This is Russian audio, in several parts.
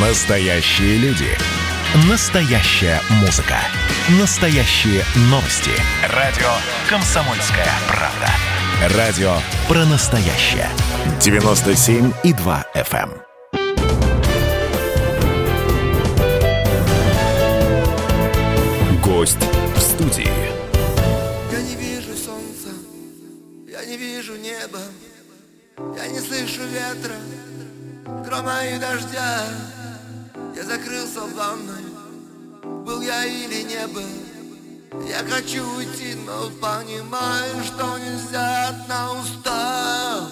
Настоящие люди. Настоящая музыка. Настоящие новости. Радио «Комсомольская правда». Радио про настоящее. 97,2 FM. эм. Гость в студии. Я не вижу солнца, я не вижу неба, я не слышу ветра, грома и дождя. Закрылся в ванной, был я или не был. Я хочу уйти, но понимаю, что нельзя одна усталость.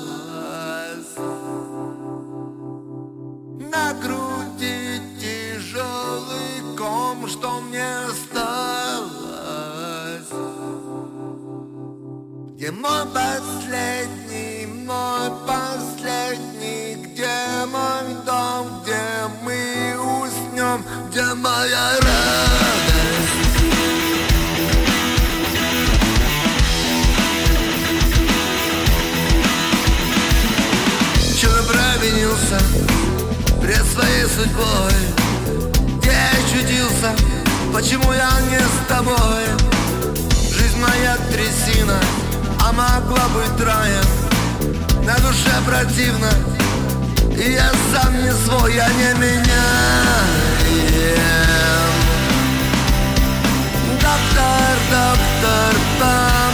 На груди тяжелый ком, что мне осталось. Где мой последний, моя радость? Че провинился пред своей судьбой? Где я чудился? Почему я не с тобой? Жизнь моя трясина, а могла быть раем На душе противно, и я сам не свой, я не tar, tar, the tar.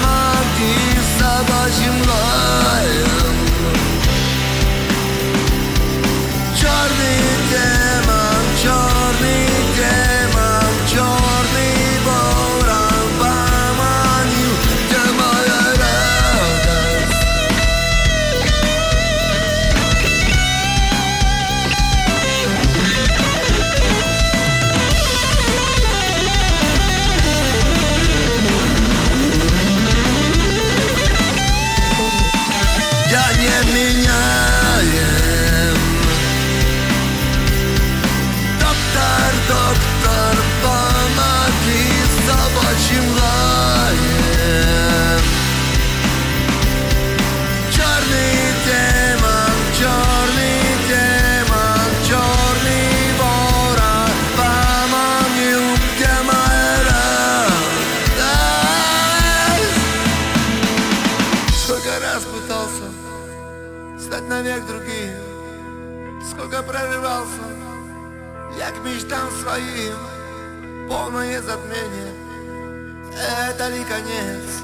Своим Полное затмение Это ли конец?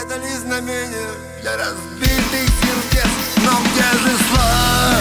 Это ли знамение для разбитых сердец? Но где же сладость?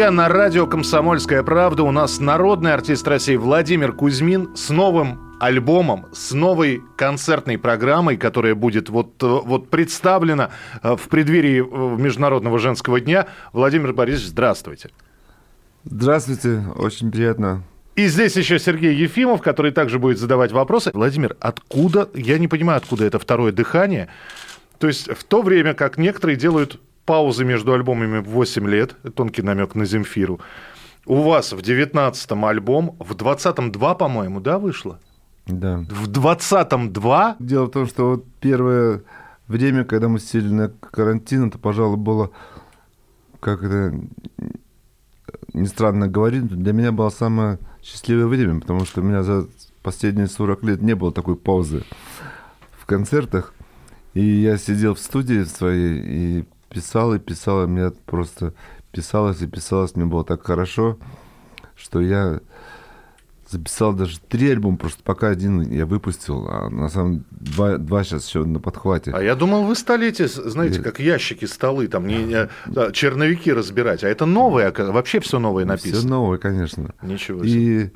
Друзья, на радио «Комсомольская правда» у нас народный артист России Владимир Кузьмин с новым альбомом, с новой концертной программой, которая будет вот, э, вот представлена э, в преддверии э, Международного женского дня. Владимир Борисович, здравствуйте. Здравствуйте, очень приятно. И здесь еще Сергей Ефимов, который также будет задавать вопросы. Владимир, откуда, я не понимаю, откуда это второе дыхание. То есть в то время, как некоторые делают паузы между альбомами в 8 лет, тонкий намек на Земфиру, у вас в 19-м альбом, в 20-м 2, по-моему, да, вышло? Да. В 20-м 2? Дело в том, что вот первое время, когда мы сидели на карантин, это, пожалуй, было, как это не странно говорить, для меня было самое счастливое время, потому что у меня за последние 40 лет не было такой паузы в концертах. И я сидел в студии своей и писал, и писал, и мне просто писалось и писалось, мне было так хорошо, что я записал даже три альбома, просто пока один я выпустил, а на самом деле два, два сейчас еще на подхвате. А я думал, вы стали эти, знаете, как ящики, столы, там не, не да, черновики разбирать, а это новое, вообще все новое написано. Все новое, конечно. Ничего себе. И,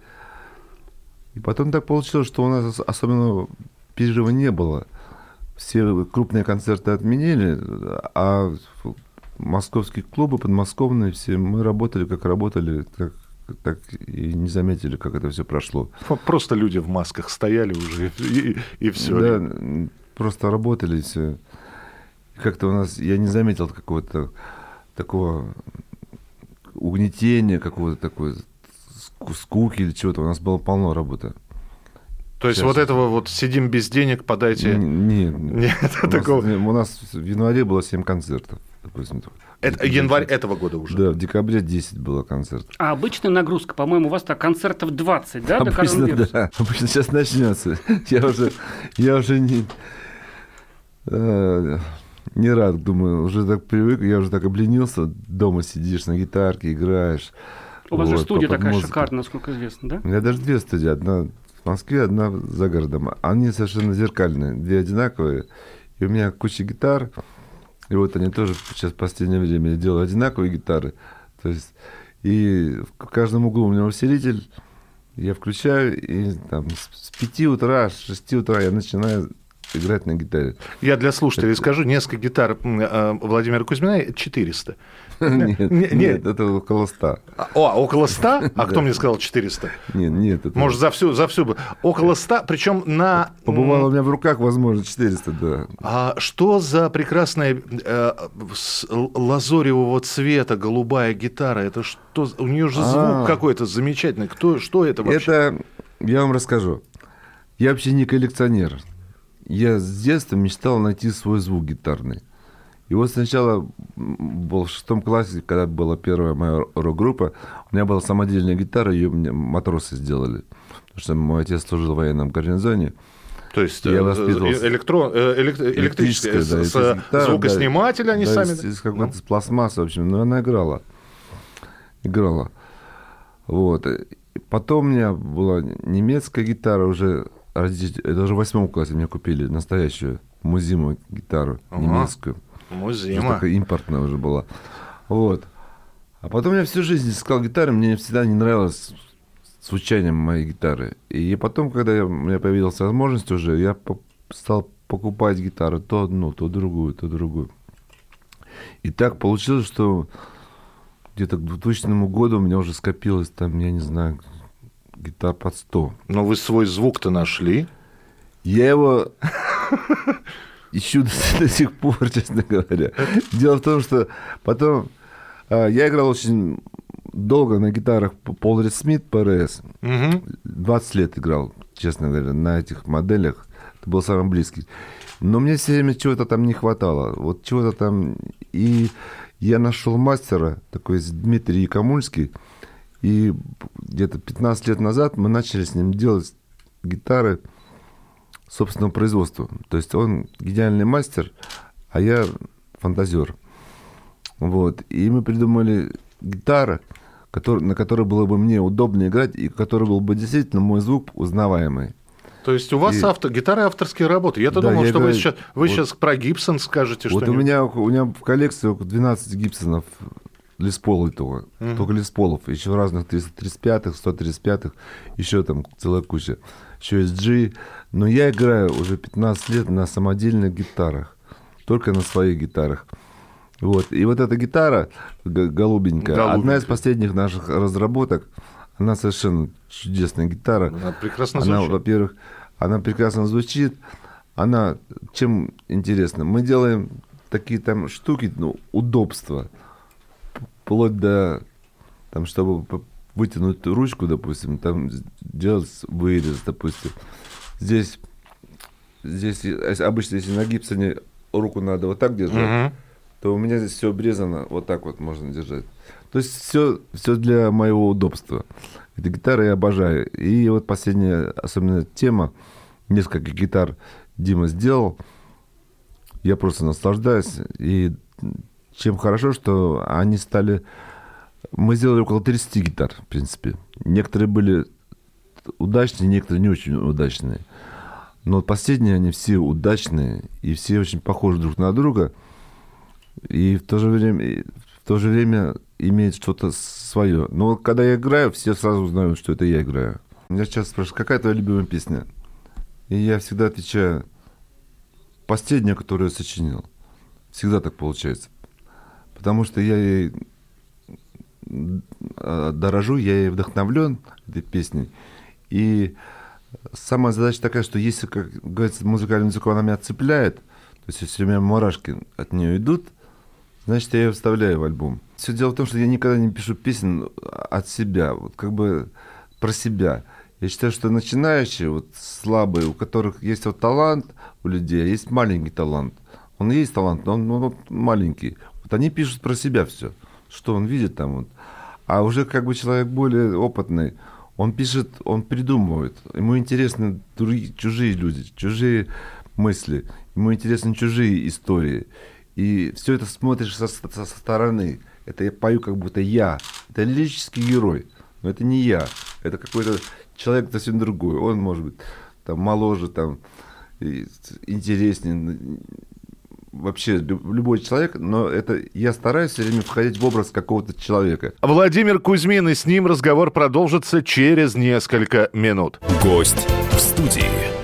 и потом так получилось, что у нас особенного перерыва не было. Все крупные концерты отменили, а московские клубы, подмосковные все, мы работали, как работали, как так и не заметили, как это все прошло. Просто люди в масках стояли уже, и, и все. Да, просто работали все. Как-то у нас, я не заметил какого-то такого угнетения, какого-то такой скуки или чего-то. У нас было полно работы. То есть Сейчас. вот этого вот сидим без денег, подайте... Нет, нет у, такого... у нас в январе было 7 концертов, допустим. Это январь этого года уже. Да, в декабре 10 было концертов. А обычная нагрузка, по-моему, у вас так концертов 20, да, обычно, до Да, обычно сейчас начнется. Я уже, я уже не, э, не рад, думаю, уже так привык, я уже так обленился, дома сидишь на гитарке, играешь. У вас вот, же студия такая музыку. шикарная, насколько известно, да? У меня даже две студии, одна в Москве, одна за городом. Они совершенно зеркальные, две одинаковые. И у меня куча гитар, и вот они тоже сейчас в последнее время делают одинаковые гитары. То есть, и в каждом углу у меня усилитель, я включаю, и там с 5 утра, с 6 утра я начинаю играть на гитаре. Я для слушателей это... скажу, несколько гитар э, Владимира Кузьмина 400. Нет, нет, это около 100. А, о, около 100? А кто мне сказал 400? Нет, нет. Это... Может, за всю, за всю... Около 100, причем на... Побывало у меня в руках, возможно, 400, да. А что за прекрасная э, лазоревого цвета голубая гитара? Это что? У нее же звук А-а-а. какой-то замечательный. Кто, что это вообще? Это, я вам расскажу. Я вообще не коллекционер. Я с детства мечтал найти свой звук гитарный. И вот сначала был в шестом классе, когда была первая моя рок-группа, у меня была самодельная гитара, ее мне матросы сделали. Потому что мой отец служил в военном гарнизоне. То есть я воспитывался... электро... элект... электрическая, да, с гитара, звукосниматель да, они да, сами... Из, из какой-то ну. пластмассы, в общем, но она играла. Играла. Вот. Потом у меня была немецкая гитара уже, это уже в восьмом классе мне купили настоящую музиму гитару ага. немецкую. Музыма. Такая импортная уже была. Вот. А потом я всю жизнь искал гитары, мне всегда не нравилось звучанием моей гитары. И потом, когда я, у меня появилась возможность уже, я по стал покупать гитары, то одну, то другую, то другую. И так получилось, что где-то к 2000 году у меня уже скопилось там, я не знаю, гитар под 100. Но вы свой звук-то нашли? Я его ищу до, сих пор, честно говоря. Дело в том, что потом а, я играл очень долго на гитарах Полрис Смит ПРС. Угу. 20 лет играл, честно говоря, на этих моделях. Это был самый близкий. Но мне все время чего-то там не хватало. Вот чего-то там... И я нашел мастера, такой Дмитрий Камульский. И где-то 15 лет назад мы начали с ним делать гитары собственного производства. То есть он гениальный мастер, а я фантазер. Вот. И мы придумали гитары, который, на которой было бы мне удобно играть, и который был бы действительно мой звук узнаваемый. То есть у вас и... автор, гитары авторские работы. Я-то да, думал, я что играю... вы, сейчас, вы вот, сейчас про Гибсон скажете вот что-нибудь. У меня, у меня в коллекции около 12 Гибсонов Леспола только. Mm-hmm. Только Лесполов. Еще разных 335-х, 135-х. Еще там целая куча. Еще есть G. Но я играю уже 15 лет на самодельных гитарах. Только на своих гитарах. Вот. И вот эта гитара голубенькая, голубенькая, одна из последних наших разработок, она совершенно чудесная гитара. Она прекрасно она, звучит. Во-первых, она прекрасно звучит. Она чем интересна? Мы делаем такие там штуки, ну, удобства. Вплоть до, там, чтобы вытянуть ручку, допустим, там делать вырез, допустим. Здесь, здесь обычно, если на гипсоне руку надо вот так держать, угу. то у меня здесь все обрезано, вот так вот можно держать. То есть все, все для моего удобства. Эта гитара я обожаю. И вот последняя, особенно тема, несколько гитар Дима сделал. Я просто наслаждаюсь. И чем хорошо, что они стали... Мы сделали около 30 гитар, в принципе. Некоторые были удачные, некоторые не очень удачные. Но последние, они все удачные, и все очень похожи друг на друга. И в то же время, в то же время имеет что-то свое. Но когда я играю, все сразу узнают, что это я играю. Меня сейчас спрашивают, какая твоя любимая песня? И я всегда отвечаю, последняя, которую я сочинил. Всегда так получается. Потому что я ей э, дорожу, я ей вдохновлен этой песней. И самая задача такая, что если, как говорится, музыкальный язык она меня цепляет, то есть если у меня мурашки от нее идут, значит, я ее вставляю в альбом. Все дело в том, что я никогда не пишу песен от себя, вот как бы про себя. Я считаю, что начинающие, вот слабые, у которых есть вот талант у людей, а есть маленький талант. Он есть талант, но он, он вот маленький. Вот они пишут про себя все, что он видит там вот. А уже как бы человек более опытный, он пишет, он придумывает. Ему интересны другие, чужие люди, чужие мысли. Ему интересны чужие истории. И все это смотришь со, со, стороны. Это я пою как будто я. Это лирический герой. Но это не я. Это какой-то человек совсем другой. Он может быть там моложе, там интереснее. Вообще любой человек, но это я стараюсь все время входить в образ какого-то человека. Владимир Кузьмин, и с ним разговор продолжится через несколько минут. Гость в студии.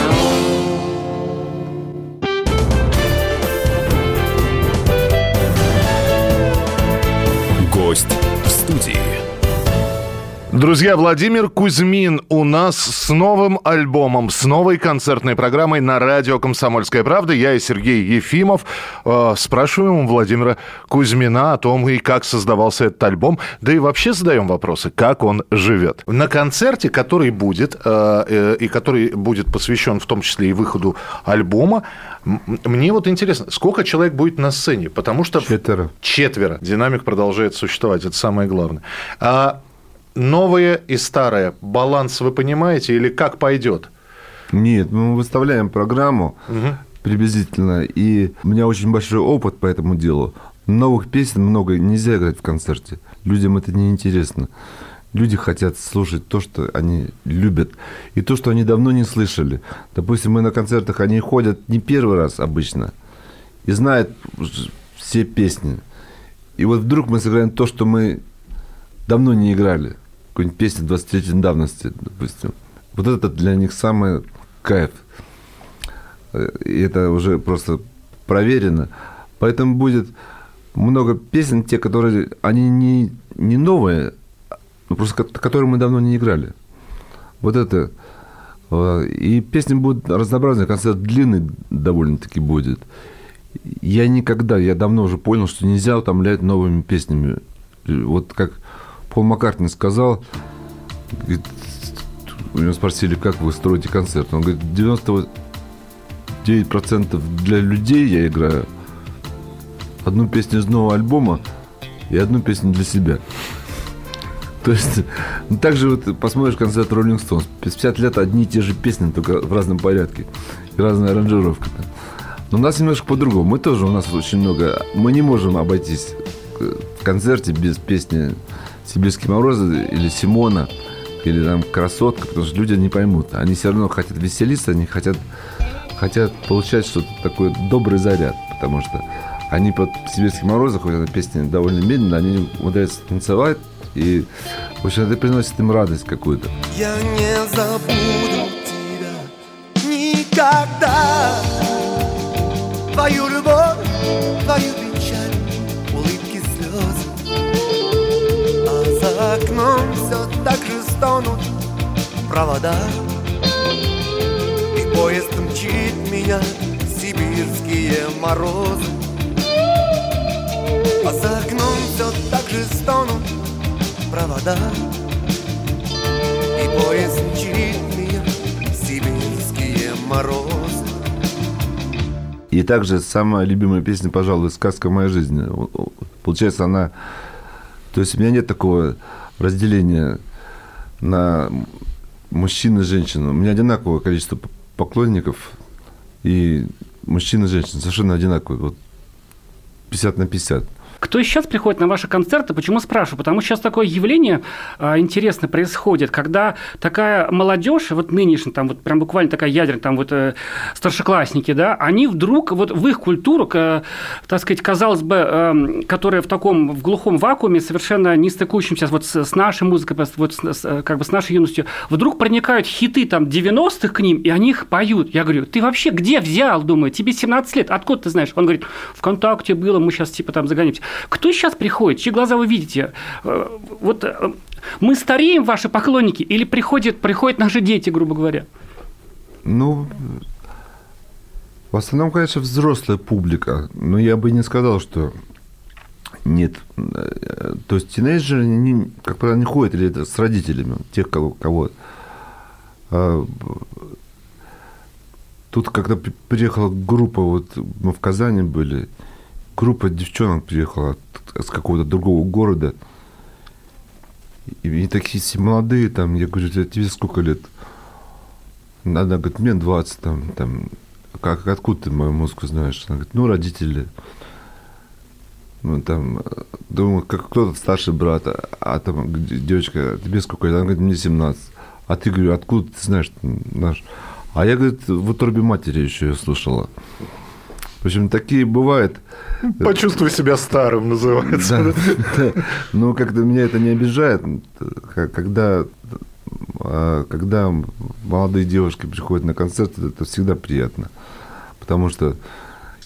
Друзья, Владимир Кузьмин у нас с новым альбомом, с новой концертной программой на радио «Комсомольская правда». Я и Сергей Ефимов э, спрашиваем у Владимира Кузьмина о том, и как создавался этот альбом, да и вообще задаем вопросы, как он живет. На концерте, который будет, э, э, и который будет посвящен в том числе и выходу альбома, мне вот интересно, сколько человек будет на сцене? Потому что... Четверо. Четверо. Динамик продолжает существовать, это самое главное. А новое и старое, баланс вы понимаете или как пойдет? Нет, мы выставляем программу приблизительно, и у меня очень большой опыт по этому делу. Новых песен много нельзя играть в концерте. Людям это не интересно. Люди хотят слушать то, что они любят, и то, что они давно не слышали. Допустим, мы на концертах, они ходят не первый раз обычно, и знают все песни. И вот вдруг мы сыграем то, что мы давно не играли. Какую-нибудь песню 23 давности, допустим. Вот это для них самый кайф. И это уже просто проверено. Поэтому будет много песен, те, которые, они не, не новые, но просто ко- которые мы давно не играли. Вот это. э, И песни будут разнообразные, концерт длинный довольно-таки будет. Я никогда, я давно уже понял, что нельзя утомлять новыми песнями. Вот как Пол Маккартни сказал, у него спросили, как вы строите концерт. Он говорит, 99% для людей я играю одну песню из нового альбома и одну песню для себя. То есть, ну, так же вот посмотришь концерт Rolling Stones. 50 лет одни и те же песни, только в разном порядке. И разная аранжировка. Но у нас немножко по-другому. Мы тоже, у нас очень много... Мы не можем обойтись э, в концерте без песни «Сибирские морозы» или «Симона», или там «Красотка», потому что люди не поймут. Они все равно хотят веселиться, они хотят, хотят получать что-то такое, добрый заряд, потому что они под «Сибирские морозы», хоть эта песня довольно медленно, они умудряются танцевать, и, в общем, это приносит им радость какую-то. Я не забуду тебя никогда Твою любовь, твою за окном все так же стонут провода. И поезд мчит меня сибирские морозы. А за окном все так же стонут провода. И поезд мчит меня сибирские морозы. И также самая любимая песня, пожалуй, «Сказка моей жизни». Получается, она... То есть у меня нет такого разделения на мужчин и женщин. У меня одинаковое количество поклонников, и мужчин и женщин совершенно одинаковые. Вот 50 на 50. Кто сейчас приходит на ваши концерты? Почему спрашиваю? Потому что сейчас такое явление а, интересное происходит, когда такая молодежь, вот нынешняя, там вот прям буквально такая ядерная, там вот э, старшеклассники, да, они вдруг вот в их культуру, к, так сказать, казалось бы, эм, которая в таком, в глухом вакууме, совершенно не стыкующимся вот с, с нашей музыкой, вот с, э, как бы с нашей юностью, вдруг проникают хиты там 90-х к ним, и они их поют. Я говорю, ты вообще где взял, думаю, тебе 17 лет, откуда ты знаешь? Он говорит, ВКонтакте было, мы сейчас типа там загонимся. Кто сейчас приходит? Чьи глаза вы видите? Э, Вот э, мы стареем, ваши поклонники, или приходят, приходят наши дети, грубо говоря? Ну, в основном, конечно, взрослая публика. Но я бы не сказал, что нет. Э, То есть тинейджеры, они, как правило, не ходят или это с родителями, тех, кого... кого. А, Тут когда при- приехала группа, вот мы в Казани были, группа девчонок приехала с какого-то другого города. И, такие все молодые, там, я говорю, «А тебе сколько лет? Она говорит, мне 20, там, там, как, откуда ты мою музыку знаешь? Она говорит, ну, родители. Ну, там, э, думаю, как кто-то старший брат, а, а там г- девочка, тебе сколько лет? Она говорит, мне 17. А ты, говорю, откуда ты знаешь наш? А я, говорит, в утробе матери еще ее слушала. В общем, такие бывают. Почувствуй себя старым, называется. Да, да. Но как-то меня это не обижает, когда, а, когда молодые девушки приходят на концерт, это всегда приятно. Потому что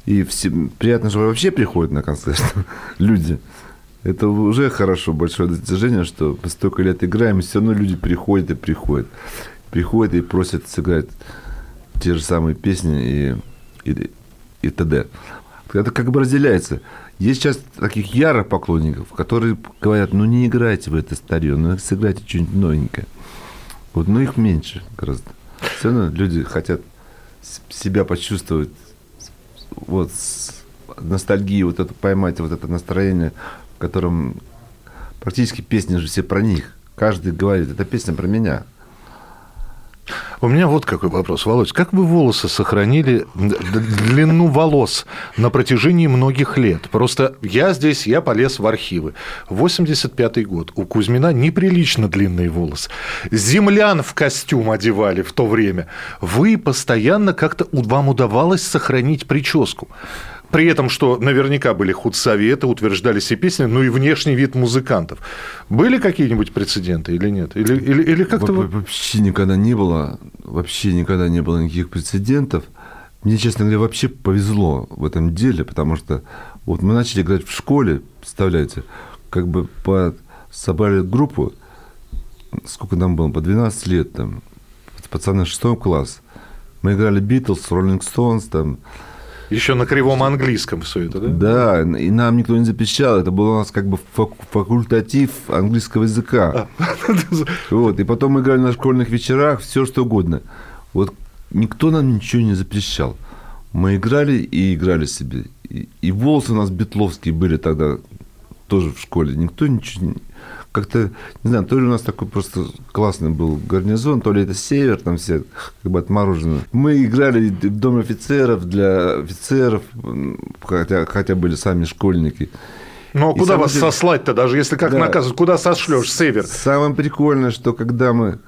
и все, приятно, что вообще приходят на концерт люди. Это уже хорошо, большое достижение, что по столько лет играем, и все равно люди приходят и приходят. Приходят и просят сыграть те же самые песни и, и, и т.д. Это как бы разделяется. Есть сейчас таких ярых поклонников, которые говорят, ну не играйте в это старье, ну сыграйте что-нибудь новенькое. Вот, ну их меньше гораздо. Все равно люди хотят себя почувствовать, вот с ностальгией, вот это поймать, вот это настроение, в котором практически песни же все про них. Каждый говорит, это песня про меня. У меня вот какой вопрос, Володь. Как вы волосы сохранили, длину волос на протяжении многих лет? Просто я здесь, я полез в архивы. 85-й год. У Кузьмина неприлично длинные волосы. Землян в костюм одевали в то время. Вы постоянно как-то вам удавалось сохранить прическу. При этом, что наверняка были худсоветы, утверждались и песни, ну и внешний вид музыкантов. Были какие-нибудь прецеденты или нет? Или, или, или как-то... Во- Вообще никогда не было, вообще никогда не было никаких прецедентов. Мне, честно говоря, вообще повезло в этом деле, потому что вот мы начали играть в школе, представляете, как бы по, собрали группу, сколько нам было, по 12 лет там, пацаны 6 класс. Мы играли Битлз, Роллинг Стоунс, там, Еще на кривом английском все это, да? да, и нам никто не запрещал. Это был у нас как бы фак- факультатив английского языка. Вот, и потом мы играли на школьных вечерах, все что угодно. Вот никто нам ничего не запрещал. Мы играли и играли себе. И, волосы у нас битловские были тогда тоже в школе. Никто ничего не... Как-то, не знаю, то ли у нас такой просто классный был гарнизон, то ли это север, там все как бы отморожены. Мы играли в Дом офицеров для офицеров, хотя, хотя были сами школьники. Ну, а И куда вас деле- сослать-то, даже если как Да. наказывают? Куда сошлешь, север? Самое прикольное, что когда мы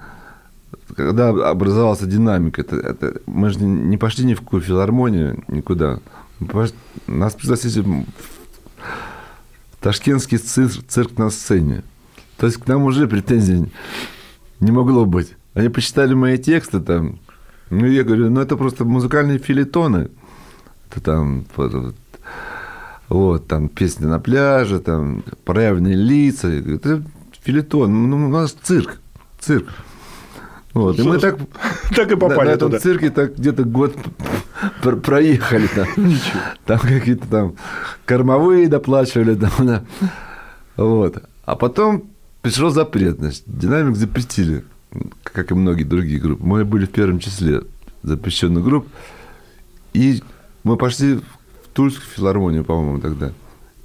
когда образовалась динамика, это, это, мы же не пошли ни в какую филармонию, никуда. Нас пригласили в ташкентский цирк, цирк на сцене. То есть к нам уже претензий не могло быть. Они почитали мои тексты там. Ну, я говорю, ну, это просто музыкальные фельетоны. Это там, вот, там песни на пляже, там проявленные лица. Это фельетон. Ну, у нас цирк. Цирк. Вот. И мы так Так и на, попали на этом туда. цирке так где-то год про- проехали там. Там какие-то там кормовые доплачивали. Там, да. Вот. А потом пришел запрет. Значит, динамик запретили, как и многие другие группы. Мы были в первом числе запрещенных групп. И мы пошли в Тульскую филармонию, по-моему, тогда.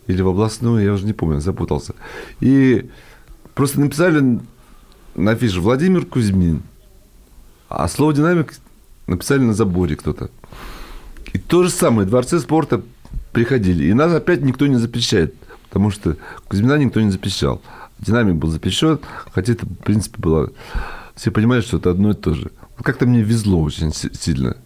Или в областную, я уже не помню, запутался. И просто написали на афише Владимир Кузьмин. А слово «динамик» написали на заборе кто-то. И то же самое, дворцы спорта приходили. И нас опять никто не запрещает, потому что Кузьмина никто не запрещал. Динамик был запрещен, хотя это, в принципе, было... Все понимали, что это одно и то же. Как-то мне везло очень си- сильно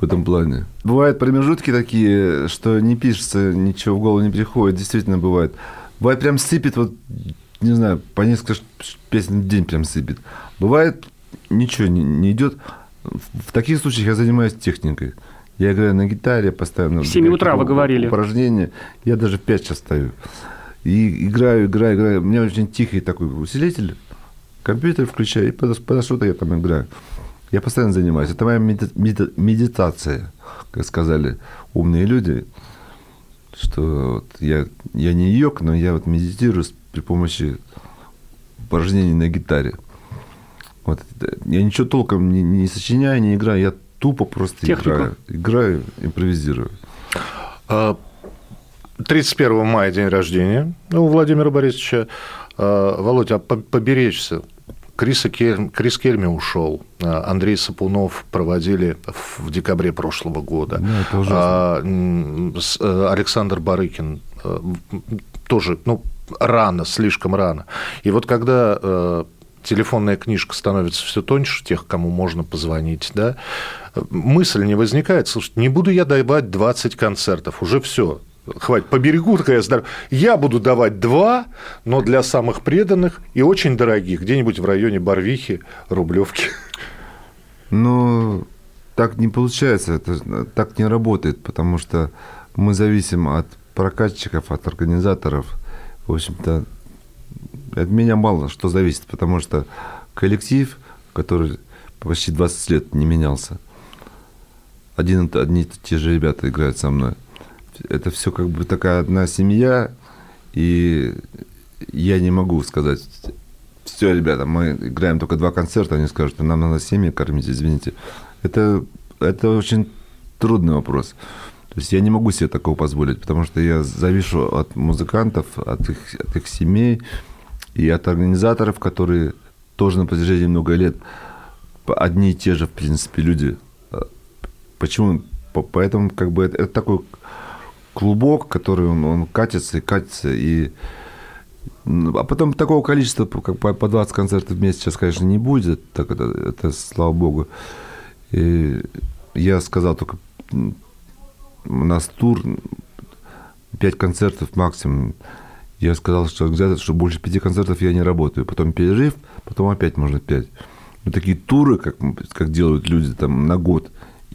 в этом плане. Бывают промежутки такие, что не пишется, ничего в голову не приходит. Действительно бывает. Бывает прям сыпет, вот, не знаю, по несколько песен в день прям сыпет. Бывает ничего не, не идет. В в таких случаях я занимаюсь техникой. Я играю на гитаре постоянно. В 7 утра вы говорили. Упражнения. Я даже в 5 сейчас стою. И играю, играю, играю. У меня очень тихий такой усилитель. Компьютер включаю, и подо, подо что-то я там играю. Я постоянно занимаюсь. Это моя меди- меди- медитация, как сказали умные люди. Что вот я, я не йог, но я вот медитирую при помощи упражнений на гитаре. Вот. Я ничего толком не, не сочиняю, не играю, я тупо просто Технику. играю. Играю, импровизирую. А, 31 мая день рождения у Владимира Борисовича. А, Володя, а по- поберечься. Криса Кель- Крис Кельми ушел. А, Андрей Сапунов проводили в декабре прошлого года. Да. А, с- э, Александр Барыкин э, тоже, ну, рано, слишком рано. И вот когда э, телефонная книжка становится все тоньше, тех, кому можно позвонить, да, мысль не возникает, слушай, не буду я давать 20 концертов, уже все, хватит, по берегу такая здоров... Я буду давать два, но для самых преданных и очень дорогих, где-нибудь в районе Барвихи, Рублевки. Ну, так не получается, это так не работает, потому что мы зависим от прокатчиков, от организаторов. В общем-то, от меня мало что зависит, потому что коллектив, который почти 20 лет не менялся, один, одни и те же ребята играют со мной. Это все как бы такая одна семья, и я не могу сказать, все, ребята, мы играем только два концерта, они скажут, нам надо семьи кормить, извините. Это, это очень трудный вопрос. То есть я не могу себе такого позволить, потому что я завишу от музыкантов, от их, от их семей и от организаторов, которые тоже на протяжении много лет одни и те же, в принципе, люди. Почему? По- Поэтому как бы это, это такой клубок, который он, он катится и катится, и ну, а потом такого количества, как по, по 20 концертов в месяц сейчас, конечно, не будет. Так это, это слава богу. И я сказал только, у нас тур, 5 концертов максимум. Я сказал, что где-то, что больше пяти концертов я не работаю. Потом перерыв, потом опять можно 5. Но такие туры, как, как делают люди там на год,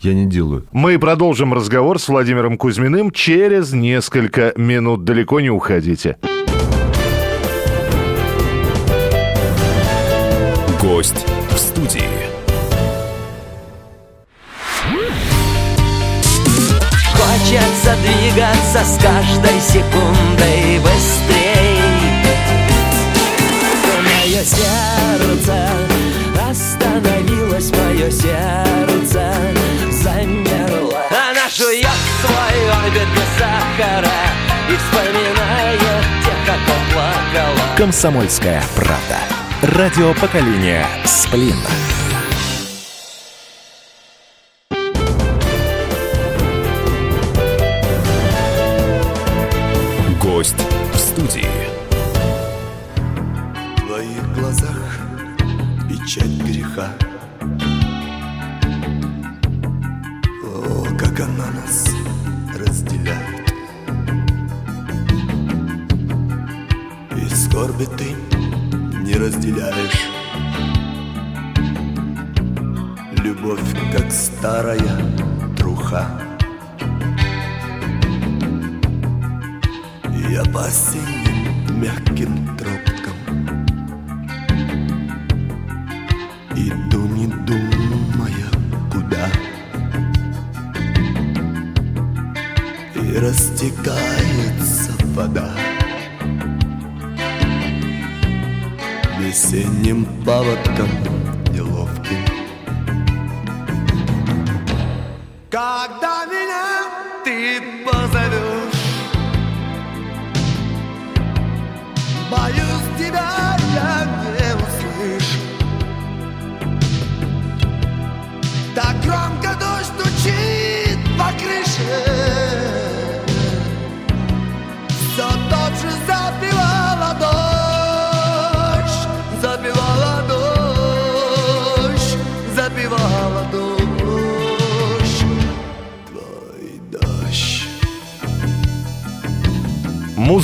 я не делаю. Мы продолжим разговор с Владимиром Кузьминым через несколько минут. Далеко не уходите. Гость в студии. Хочется двигаться с каждой секундой Комсомольская правда. Радио поколения Сплин.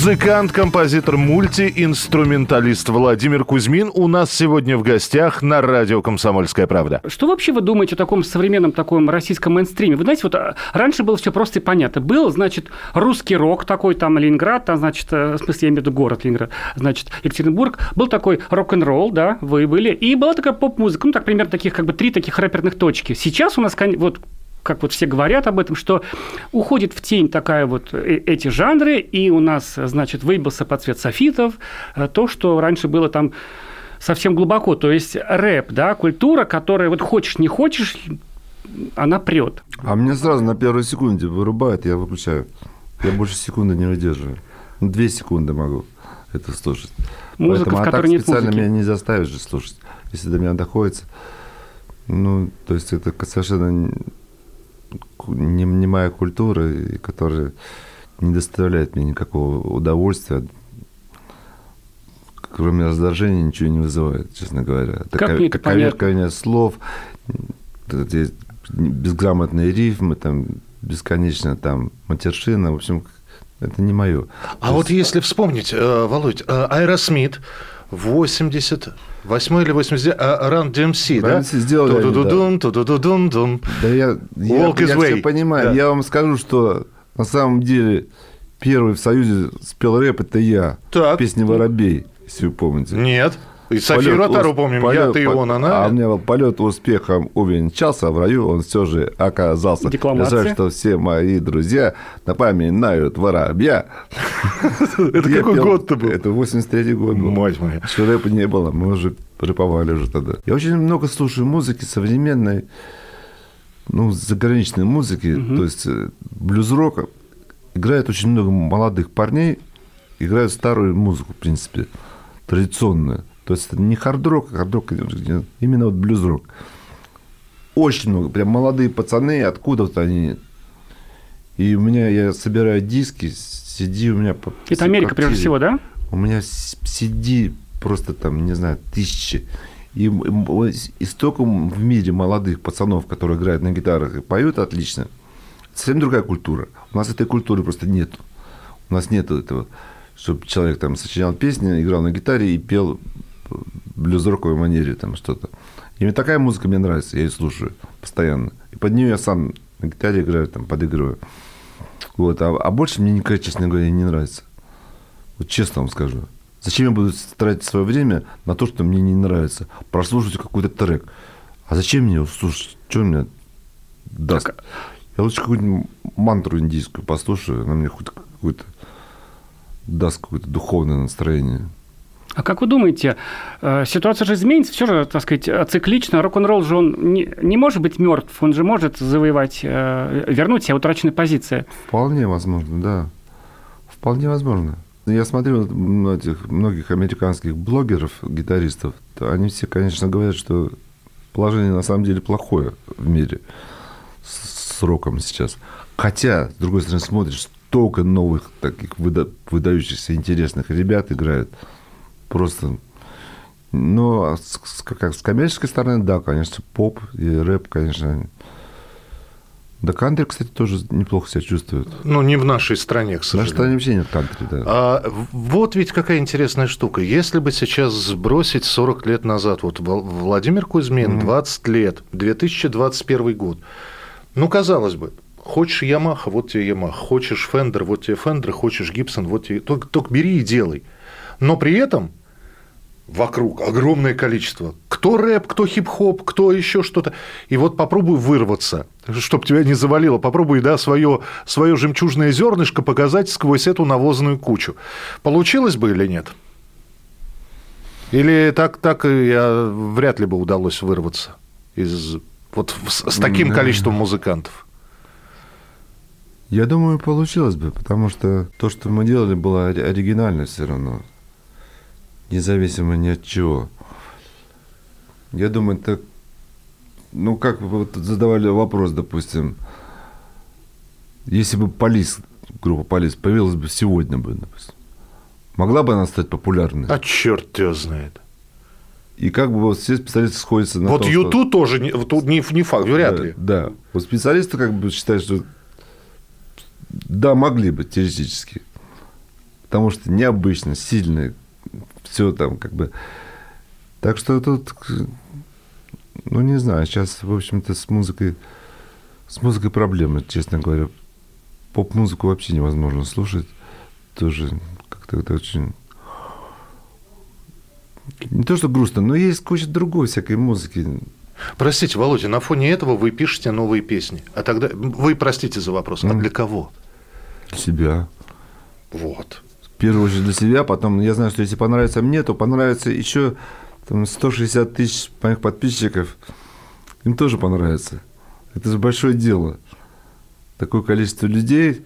Музыкант, композитор, мультиинструменталист Владимир Кузьмин у нас сегодня в гостях на радио «Комсомольская правда». Что вообще вы думаете о таком современном таком российском мейнстриме? Вы знаете, вот а, раньше было все просто и понятно. Был, значит, русский рок такой, там, Ленинград, там, значит, э, в смысле, я имею в виду город Ленинград, значит, Екатеринбург. Был такой рок-н-ролл, да, вы были. И была такая поп-музыка, ну, так, примерно, таких, как бы, три таких рэперных точки. Сейчас у нас, вот, как вот все говорят об этом, что уходит в тень такая вот э- эти жанры, и у нас, значит, выбился под цвет софитов э, то, что раньше было там совсем глубоко. То есть рэп, да, культура, которая вот хочешь, не хочешь, она прет. А мне сразу на первой секунде вырубает, я выключаю. Я больше секунды не выдерживаю. Ну, Две секунды могу это слушать. Музыка, Поэтому, в а которой так нет специально музыки. меня не заставишь же слушать. Если до меня доходит. Ну, то есть это совершенно не, не моя культура, и которая не доставляет мне никакого удовольствия, кроме раздражения ничего не вызывает, честно говоря. Как Такая, это коверкование слов, безграмотные рифмы, там бесконечно там матершина, в общем, это не мое. А То вот есть... если вспомнить, э, Володь, Аэросмит 80 Восьмой или восьмой... А, Run DMC, да? DMC сделали Ту-ду-ду-дум, ту-ду-ду-дум-дум. Да я, я, я все понимаю. Да. Я вам скажу, что на самом деле первый в Союзе спел рэп это я. Так. Песня «Воробей», если вы помните. Нет. И Софию Ротару помним, полет- я, ты, по- он, она. А у меня был полет успехом увенчался, в раю он все же оказался. Декламация. Я знаю, что все мои друзья напоминают воробья. Это какой год-то был? Это 83-й год был. Мать моя. Еще рэпа не было, мы уже рэповали уже тогда. Я очень много слушаю музыки современной, ну, заграничной музыки, то есть э, блюз-рока. Играет очень много молодых парней, играют старую музыку, в принципе, традиционную. То есть это не хард-рок, а хард-рок именно вот блюз-рок. Очень много, прям молодые пацаны, откуда-то они. И у меня, я собираю диски, CD у меня Это Америка, прежде квартире. всего, да? У меня CD просто там, не знаю, тысячи. И, и столько в мире молодых пацанов, которые играют на гитарах и поют отлично. Совсем другая культура. У нас этой культуры просто нет. У нас нет этого, чтобы человек там сочинял песни, играл на гитаре и пел блюз-роковой манере там что-то. Именно такая музыка мне нравится, я ее слушаю постоянно. И под нее я сам на гитаре играю, там, подыгрываю. Вот. А, а больше мне никакая, честно говоря, не нравится. Вот честно вам скажу. Зачем я буду тратить свое время на то, что мне не нравится? Прослушать какой-то трек. А зачем мне его слушать? Что мне даст? Я лучше какую-нибудь мантру индийскую послушаю, она мне хоть какую-то даст какое-то духовное настроение. А как вы думаете, э, ситуация же изменится, все же, так сказать, э, циклично. Рок-н-ролл же он не, не может быть мертв, он же может завоевать, э, вернуть себе утраченные позиции. Вполне возможно, да. Вполне возможно. Я смотрю этих многих американских блогеров, гитаристов, то они все, конечно, говорят, что положение на самом деле плохое в мире с, с роком сейчас. Хотя, с другой стороны, смотришь, столько новых таких выда- выдающихся, интересных ребят играют. Просто... Ну, а с, как, с коммерческой стороны, да, конечно, поп и рэп, конечно. Да, кантри, кстати, тоже неплохо себя чувствует. Ну, не в нашей стране, к В нашей сожалению. стране вообще нет кантри, да. А вот ведь какая интересная штука. Если бы сейчас сбросить 40 лет назад, вот Владимир Кузьмин, 20 лет, 2021 год, ну, казалось бы, хочешь Ямаха, вот тебе Ямаха, хочешь Fender, вот тебе Fender, хочешь Гибсон, вот тебе... Только, только бери и делай. Но при этом вокруг огромное количество. Кто рэп, кто хип-хоп, кто еще что-то. И вот попробуй вырваться, чтобы тебя не завалило. Попробуй, да, свое, свое жемчужное зернышко показать сквозь эту навозную кучу. Получилось бы или нет? Или так, так я, вряд ли бы удалось вырваться из, вот с, с таким количеством музыкантов? Я думаю, получилось бы, потому что то, что мы делали, было ори- оригинально все равно. Независимо ни от чего. Я думаю, это... Ну, как вы вот задавали вопрос, допустим, если бы Полис, группа Полис, появилась бы сегодня бы, допустим, могла бы она стать популярной? А черт тебя знает. И как бы вот все специалисты сходятся на вот том, что- Юту тоже не, тут не, не факт, вряд да, ли. Да. Вот специалисты как бы считают, что да, могли бы теоретически. Потому что необычно, сильно, все там как бы. Так что тут, ну не знаю, сейчас, в общем-то, с музыкой, с музыкой проблемы, честно говоря. Поп-музыку вообще невозможно слушать. Тоже как-то это очень... Не то, что грустно, но есть куча другой всякой музыки. Простите, Володя, на фоне этого вы пишете новые песни. А тогда вы простите за вопрос, а Мгм. для кого? Себя. Вот. Первую очередь для себя, потом я знаю, что если понравится мне, то понравится еще там, 160 тысяч моих подписчиков, им тоже понравится. Это же большое дело. Такое количество людей,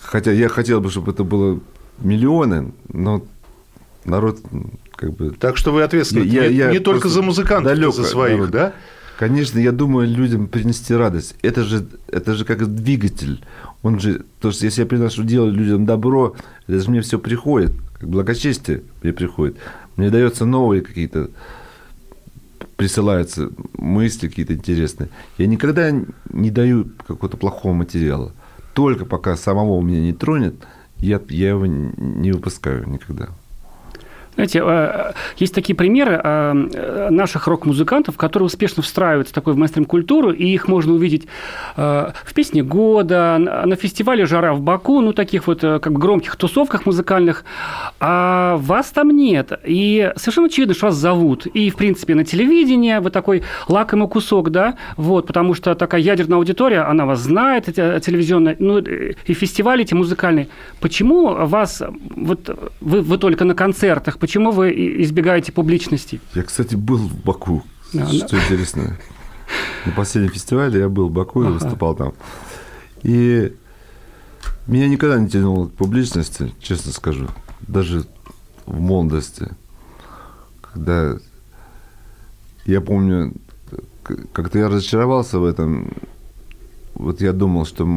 хотя я хотел бы, чтобы это было миллионы, но народ как бы... Так что вы ответственны Я- не, я не только за музыкантов, далёко за своих, народа. да? Конечно, я думаю, людям принести радость. Это же, это же как двигатель. Он же, то, что если я приношу делать людям добро, это же мне все приходит, как благочестие мне приходит. Мне дается новые какие-то, присылаются мысли какие-то интересные. Я никогда не даю какого-то плохого материала. Только пока самого меня не тронет, я, я его не выпускаю никогда. Знаете, э, есть такие примеры э, наших рок-музыкантов, которые успешно встраиваются такой в мейнстрим-культуру, и их можно увидеть э, в «Песне года», на фестивале «Жара в Баку», ну, таких вот э, как громких тусовках музыкальных, а вас там нет. И совершенно очевидно, что вас зовут. И, в принципе, на телевидении вы такой лакомый кусок, да, вот, потому что такая ядерная аудитория, она вас знает, телевизионная, ну, э, и фестивали эти музыкальные. Почему вас, вот, вы, вы только на концертах, почему вы и- избегаете публичности? Я, кстати, был в Баку. Да, что интересно. На последнем фестивале я был в Баку и Ага. выступал там. И меня никогда не тянуло к публичности, честно скажу. Даже в молодости. Когда я помню, как-то я разочаровался в этом. Вот я думал, что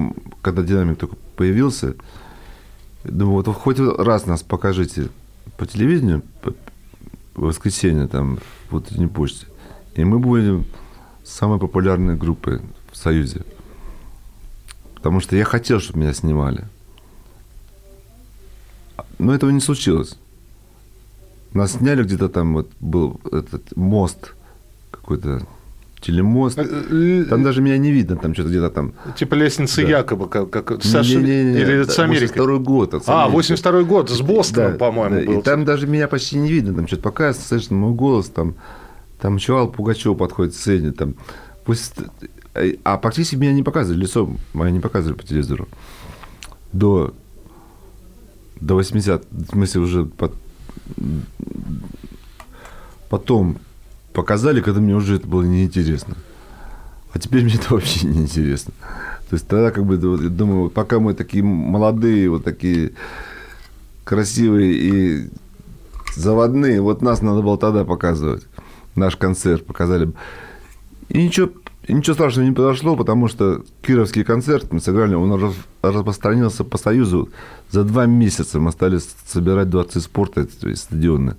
когда динамик только появился, думаю, вот хоть раз нас покажите по телевидению, по- в воскресенье там в утренней почте, и мы будем самой популярной группой в Союзе. Потому что я хотел, чтобы меня снимали. Но этого не случилось. Нас сняли где-то там, вот был этот мост, какой-то телемост. Там даже меня не видно, там что-то где-то там. Типа лестницы Да. Якоба, как, как с Аш- Не-не-не, или это с Америкой. 82-й год. с А, Америки. 82 год, с Бостоном, Да, по-моему, да, был. И там даже меня почти не видно, там что-то показывается, слышишь, мой голос, там, там еще Алла Пугачева подходит к сцене, там, пусть, а практически меня не показывали, лицо мое не показывали по телевизору. До, до 80, в смысле уже под- потом показали, когда мне уже это было неинтересно. А теперь мне это вообще не интересно. То есть тогда как бы думаю, пока мы такие молодые, вот такие красивые и заводные, вот нас надо было тогда показывать. Наш концерт показали. И ничего, ничего страшного не произошло, потому что кировский концерт мы сыграли, он рас- распространился по Союзу. За два месяца мы стали собирать дворцы спорта, то есть стадионы.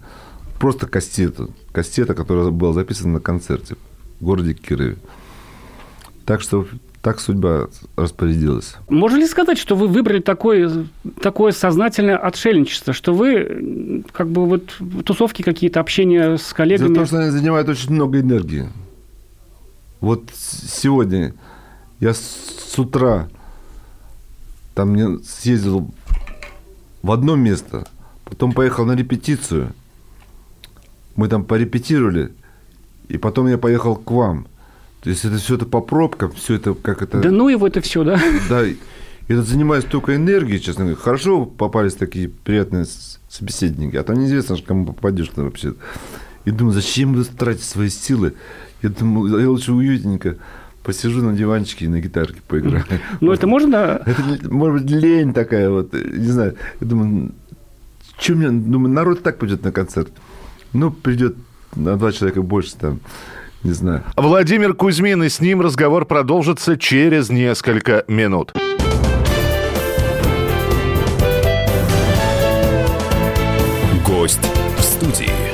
Просто кассету. Кассета, которая была записана на концерте в городе Кирове. Так что так судьба распорядилась. Можно ли сказать, что вы выбрали такое, такое сознательное отшельничество, что вы как бы вот тусовки какие-то, общение с коллегами? том, что они занимают очень много энергии. Вот сегодня я с утра там съездил в одно место, потом поехал на репетицию, Мы там порепетировали, и потом я поехал к вам. То есть это все это по пробкам, все это как это... Да ну его это все, да? Да, это занимает столько энергии, честно говоря. Хорошо попались такие приятные собеседники, а то неизвестно, кому попадешь там вообще. И думаю, зачем вы тратите свои силы? Я думаю, я лучше уютненько посижу на диванчике и на гитарке поиграю. Ну это можно... Это, может быть, лень такая вот, не знаю. Я думаю, что мне, думаю, народ так пойдет на концерт. Ну, придет на два человека больше там, не знаю. Владимир Кузьмин, и с ним разговор продолжится через несколько минут. Гость в студии.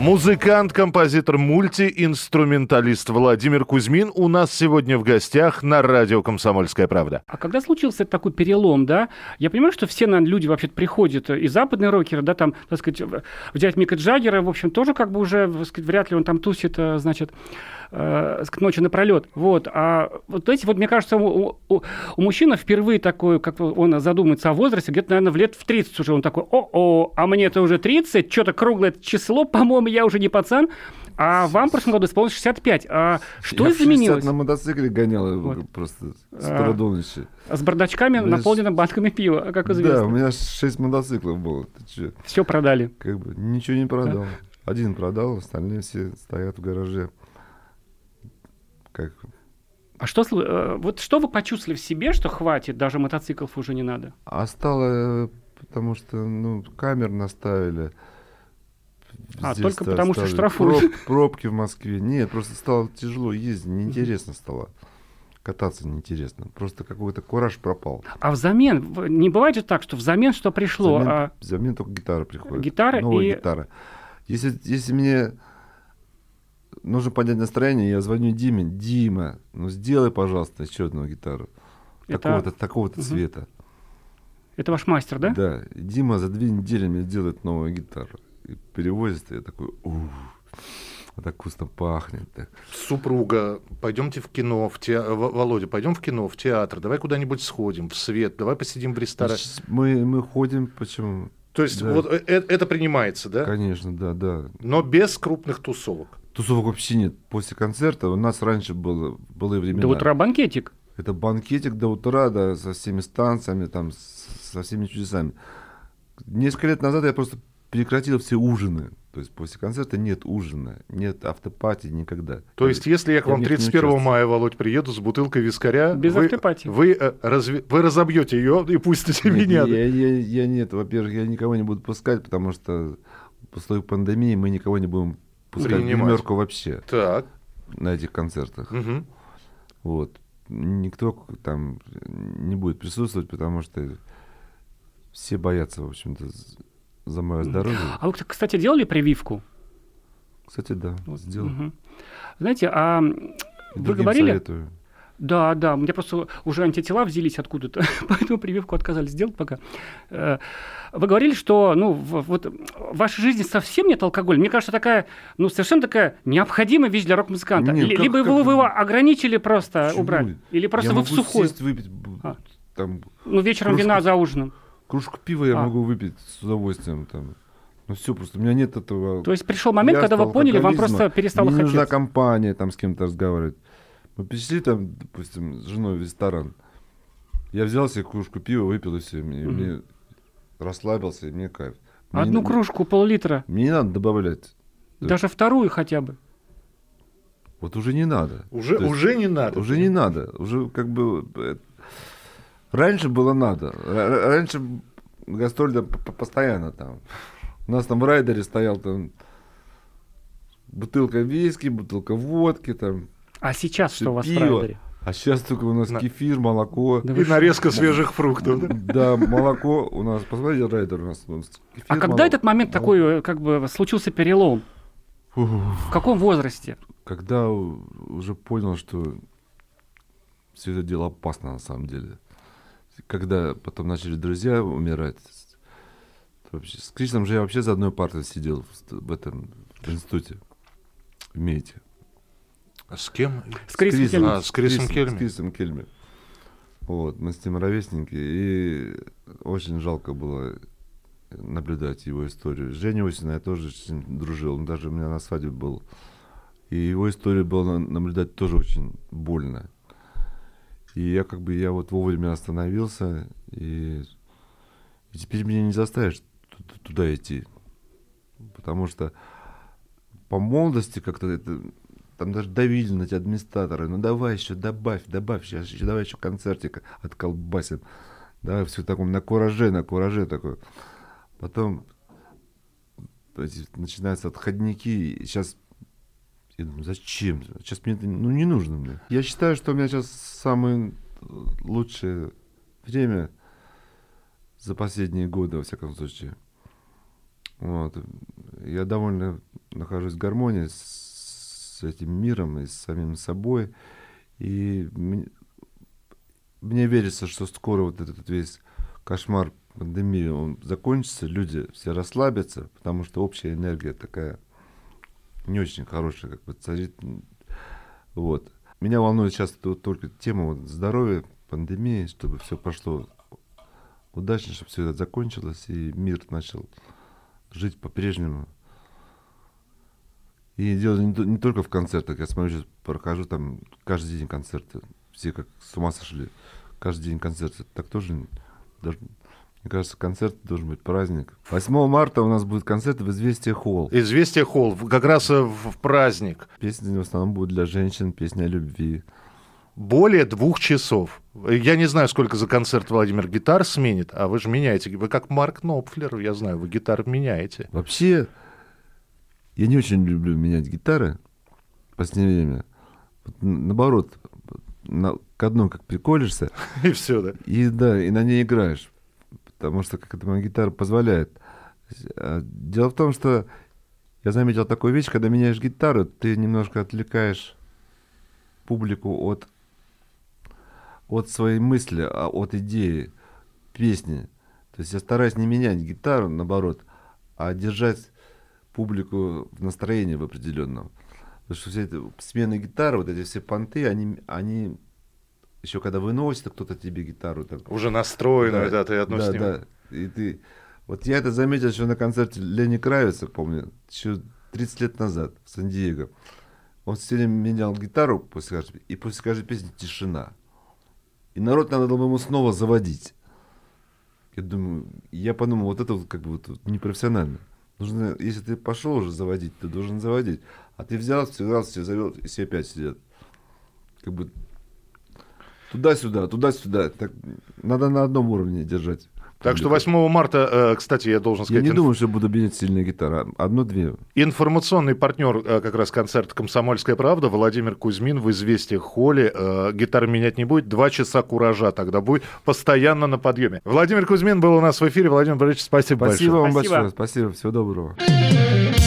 Музыкант, композитор, мультиинструменталист Владимир Кузьмин у нас сегодня в гостях на радио «Комсомольская правда». А когда случился такой перелом, да, я понимаю, что все наверное, люди вообще приходят, и западные рокеры, да, там, так сказать, взять Мика Джаггера, в общем, тоже как бы уже, сказать, вряд ли он там тусит, э, значит, э, ночью напролет. Вот. А вот эти, вот, мне кажется, у, у- у мужчины впервые такой, как он задумается о возрасте, где-то, наверное, в лет в 30 уже он такой, о-о, а мне это уже 30, что-то круглое число, по-моему, я уже не пацан, а вам в прошлом году исполнилось 65. А что я в 60 изменилось? на мотоцикле гонял Вот. просто с А, продолнища. С бардачками, меня наполненными банками пива, как Да, известно. у меня 6 мотоциклов было. Все продали. Как бы ничего не продал. Один продал, остальные все стоят в гараже. Как А что, э, вот что вы почувствовали в себе, что хватит, даже мотоциклов уже не надо? А стало, э, потому что, ну, камер наставили. А, Везде только потому что штрафуют. проб- пробки в Москве. Нет, просто стало тяжело ездить, неинтересно стало. Кататься неинтересно. Просто какой-то кураж пропал. А взамен, не бывает же так, что взамен что пришло? Взамен, а- взамен только гитара приходит. Гитара Новая и- гитара. Если, если мне нужно поднять настроение, я звоню Диме. Дима, ну сделай, пожалуйста, еще одну гитару. Это- Такого-то, такого-то Мгм. цвета. Это ваш мастер, да? Да, и Дима за две недели мне делает новую гитару. И перевозит, и я такой, ух, а так вкусно пахнет. Так. Супруга, пойдемте в кино, в те... Володя, пойдем в кино, в театр, давай куда-нибудь сходим, в свет, давай посидим в ресторане. Мы, мы ходим, почему? То есть да. вот э- э- это принимается, да? Конечно, да, да. Но без крупных тусовок. Тусовок вообще нет. После концерта у нас раньше было, были времена. До утра банкетик. Это банкетик до утра, да, со всеми станциями, там, со всеми чудесами. Несколько лет назад я просто прекратил все ужины. То есть после концерта нет ужина, нет автопати никогда. То есть, если я к вам них не 31 участвую. мая, Володь, приеду с бутылкой вискаря, Без вы, автопати. вы, э, разве- вы разобьете ее и пустите Нет, меня. Я, я- я нет, во-первых, я никого не буду пускать, потому что после пандемии мы никого не будем Принимать. гримерку вообще Так. на этих концертах. мгм. Вот. Никто там не будет присутствовать, потому что все боятся, в общем-то, за мое здоровье. А вы, кстати, делали прививку? Кстати, да, сделал. Мгм. Знаете, а вы говорили? советую. Да, да, у меня просто уже антитела взялись откуда-то, поэтому прививку отказались сделать пока. Э, Вы говорили, что ну, в- вот в вашей жизни совсем нет алкоголя. Мне кажется, такая, ну, совершенно такая необходимая вещь для рок-музыканта. Не, Ли- как- Либо как- вы, вы его ограничили просто, Почему? убрали, или просто я вы в могу сухую. сесть, выпить А. там, Ну, вечером кружку- вина за ужином. кружку пива я А. могу выпить с удовольствием. Там. Ну все, просто у меня нет этого... То есть пришел момент, когда вы поняли, вам просто перестало Мне не нужна хотеться. компания, там с кем-то разговаривать. Мы пришли там, допустим, с женой в ресторан. Я взял себе кружку пива, выпил и все. Мне, Мгм. мне расслабился, и мне кайф. Мне Одну не- кружку, пол-литра, Мне не надо добавлять. Даже вторую хотя бы. Вот уже не надо. Уже, То есть уже не надо. Уже не надо. Уже как бы... э, Раньше было надо. Ра- ра- Раньше гастроль да, постоянно там. У нас там в райдере стоял там бутылка виски, бутылка водки, там А сейчас что у вас в пиво. райдере? А сейчас только у нас На- кефир, молоко. Да И нарезка свежих фруктов. да? Молоко у нас, посмотрите, райдер у нас. А когда этот момент такой, э, как бы, случился перелом? В каком возрасте? Когда уже понял, что все это дело опасно на самом деле. Когда потом начали друзья умирать. Вообще, с Крисом же я вообще за одной партой сидел в, в этом в институте. В МЕТе. А С кем? С Крисом Крисом. Кельми. А, с Крисом С Кельми. Крисом Кельми. Вот, мы с ним ровесники, и очень жалко было наблюдать его историю. Женя Осина я тоже с ним дружил, он даже у меня на свадьбе был. И его историю было на- наблюдать тоже очень больно. И я как бы, я вот вовремя остановился, и, и теперь меня не заставишь ту- туда идти. Потому что по молодости как-то это там даже давили на тебя администраторы. Ну давай еще добавь, добавь, сейчас еще давай еще концертик отколбасим. Давай все в таком на кураже, на кураже такой. Потом эти начинаются отходники. Сейчас я думаю, зачем? Сейчас мне это ну, не нужно мне. Я считаю, что у меня сейчас самое лучшее время за последние годы, во всяком случае. Вот. Я довольно нахожусь в гармонии с этим миром и с самим собой. И мне, мне верится, что скоро вот этот весь кошмар пандемии, он закончится, люди все расслабятся, потому что общая энергия такая не очень хорошая, как бы царит. Вот. Меня волнует сейчас то- только тема вот здоровья, пандемии, чтобы все прошло удачно, чтобы все это закончилось, и мир начал жить по-прежнему. И дело не, не только в концертах. Я смотрю, сейчас прохожу там каждый день концерты. Все как с ума сошли. Каждый день концерты. Так тоже должен- мне кажется, концерт должен быть праздник. 8 марта у нас будет концерт в Известия Холл. Известие Холл, как раз э, в праздник. Песни в основном будут для женщин, песни о любви. Более двух часов. Я не знаю, сколько за концерт Владимир гитар сменит, а вы же меняете. Вы как Марк Нопфлер, я знаю, вы гитар меняете. Вообще, я не очень люблю менять гитары в последнее время. Вот наоборот, на, к одной как приколишься, И все, да. и да, и на ней играешь. Потому что как это моя гитара позволяет. А, Дело в том, что я заметил такую вещь, когда меняешь гитару, ты немножко отвлекаешь публику от, от своей мысли, а от идеи песни. То есть я стараюсь не менять гитару, наоборот, а держать публику в настроении в определенном. Потому что все эти смены гитары, вот эти все понты, они, они еще когда выносит кто-то тебе гитару, там, Уже настроенную, да, ты одну да, снимаешь. да. И ты... Вот я это заметил еще на концерте Лени Кравица, помню, еще 30 лет назад в Сан-Диего. Он все время менял гитару после каждой, и после каждой песни тишина. И народ надо было ему снова заводить. Я думаю, я подумал, вот это вот как бы вот непрофессионально. Нужно, если ты пошел уже заводить, ты должен заводить. А ты взял, сыграл, все завел, и все опять сидят. Как бы туда-сюда, туда-сюда. Так, надо на одном уровне держать. Так что публику. 8 марта, э, кстати, я должен Я сказать, не инф- думаю, что буду менять сильная гитара. Одно-две. информационный партнер э, как раз концерта «Комсомольская правда» Владимир Кузьмин в «Известиях Холле». Э, Гитары менять не будет, два часа куража тогда будет постоянно на подъеме. Владимир Кузьмин был у нас в эфире. Владимир Борисович, спасибо, Спасибо большое. вам Спасибо. большое. Спасибо. Всего доброго.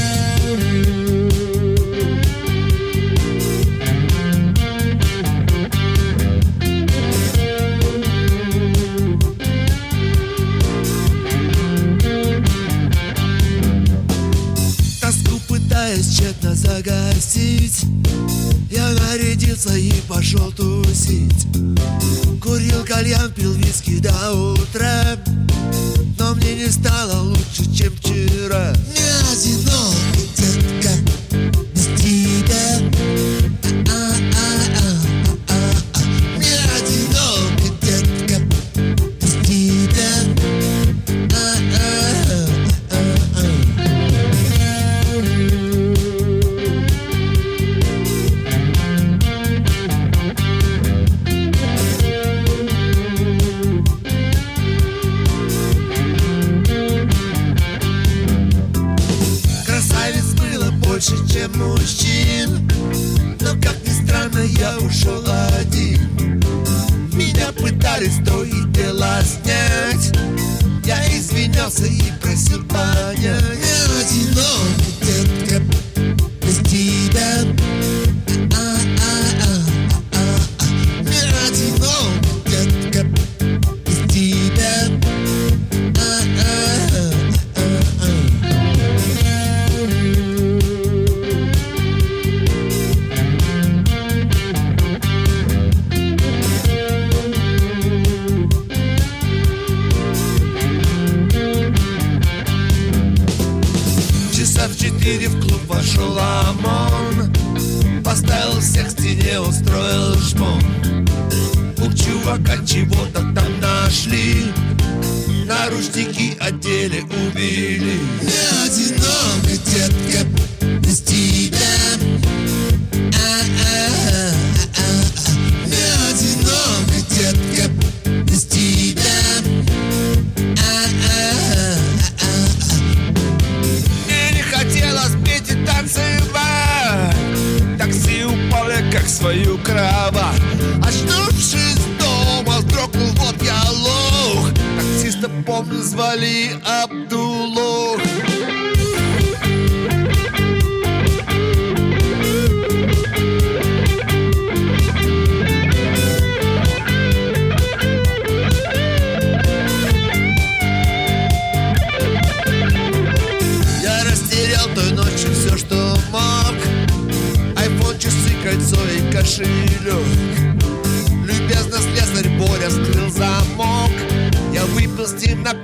Загасить Я нарядился и пошел тусить. Курил кальян, пил виски до утра. Но мне не стало лучше, чем вчера. Не одинок, мужчин. Но как ни странно, я ушел один. Меня пытались то и дела снять. Я извинялся и просил понять. Одинокий детка помню, звали Абдулу. Все, что мог Айфон, Абдулох. кольцо и кошелек steam not.